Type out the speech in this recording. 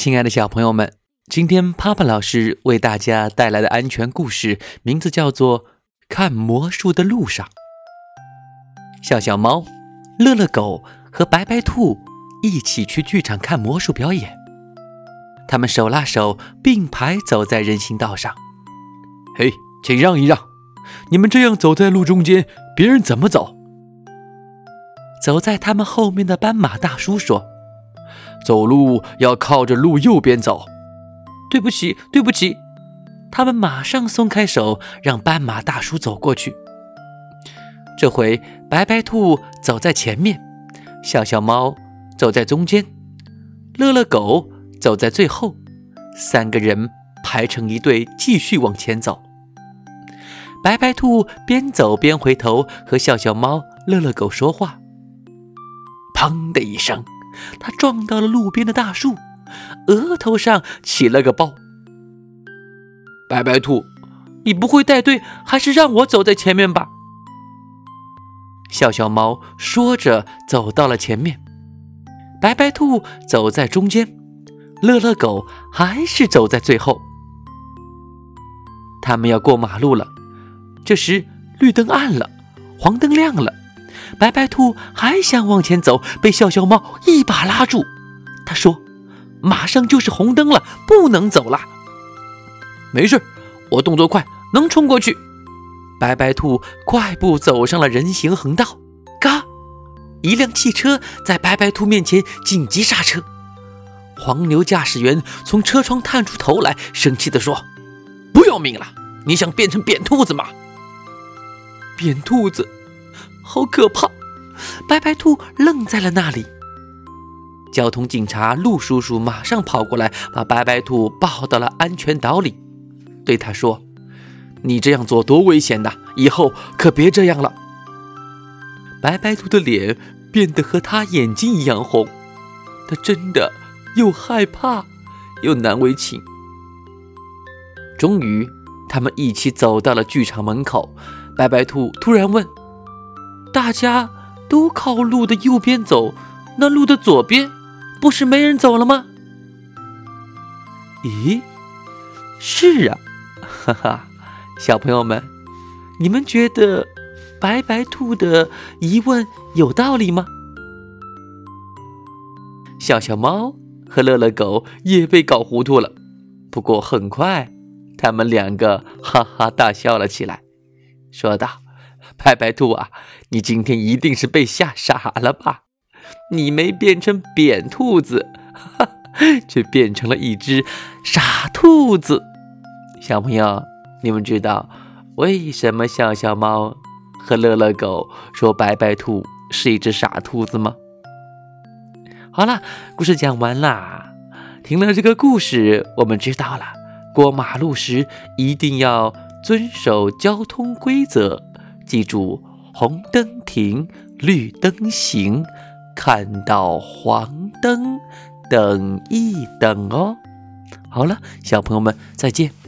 亲爱的小朋友们，今天帕帕老师为大家带来的安全故事名字叫做《看魔术的路上》。笑笑猫、乐乐狗和白白兔一起去剧场看魔术表演，他们手拉手并排走在人行道上。嘿，请让一让！你们这样走在路中间，别人怎么走？走在他们后面的斑马大叔说。走路要靠着路右边走。对不起，对不起。他们马上松开手，让斑马大叔走过去。这回白白兔走在前面，笑笑猫走在中间，乐乐狗走在最后。三个人排成一队，继续往前走。白白兔边走边回头和笑笑猫、乐乐狗说话。砰的一声。他撞到了路边的大树，额头上起了个包。白白兔，你不会带队，还是让我走在前面吧？笑笑猫说着走到了前面，白白兔走在中间，乐乐狗还是走在最后。他们要过马路了，这时绿灯暗了，黄灯亮了。白白兔还想往前走，被笑笑猫一把拉住。他说：“马上就是红灯了，不能走了。”没事，我动作快，能冲过去。白白兔快步走上了人行横道。嘎！一辆汽车在白白兔面前紧急刹车。黄牛驾驶员从车窗探出头来，生气地说：“不要命了？你想变成扁兔子吗？”扁兔子。好可怕！白白兔愣在了那里。交通警察陆叔叔马上跑过来，把白白兔抱到了安全岛里，对他说：“你这样做多危险呐！以后可别这样了。”白白兔的脸变得和他眼睛一样红，他真的又害怕又难为情。终于，他们一起走到了剧场门口。白白兔突然问。大家都靠路的右边走，那路的左边不是没人走了吗？咦，是啊，哈哈，小朋友们，你们觉得白白兔的疑问有道理吗？小小猫和乐乐狗也被搞糊涂了，不过很快，他们两个哈哈大笑了起来，说道。白白兔啊，你今天一定是被吓傻了吧？你没变成扁兔子，哈，却变成了一只傻兔子。小朋友，你们知道为什么笑笑猫和乐乐狗说白白兔是一只傻兔子吗？好了，故事讲完啦。听了这个故事，我们知道了过马路时一定要遵守交通规则。记住，红灯停，绿灯行，看到黄灯等一等哦。好了，小朋友们，再见。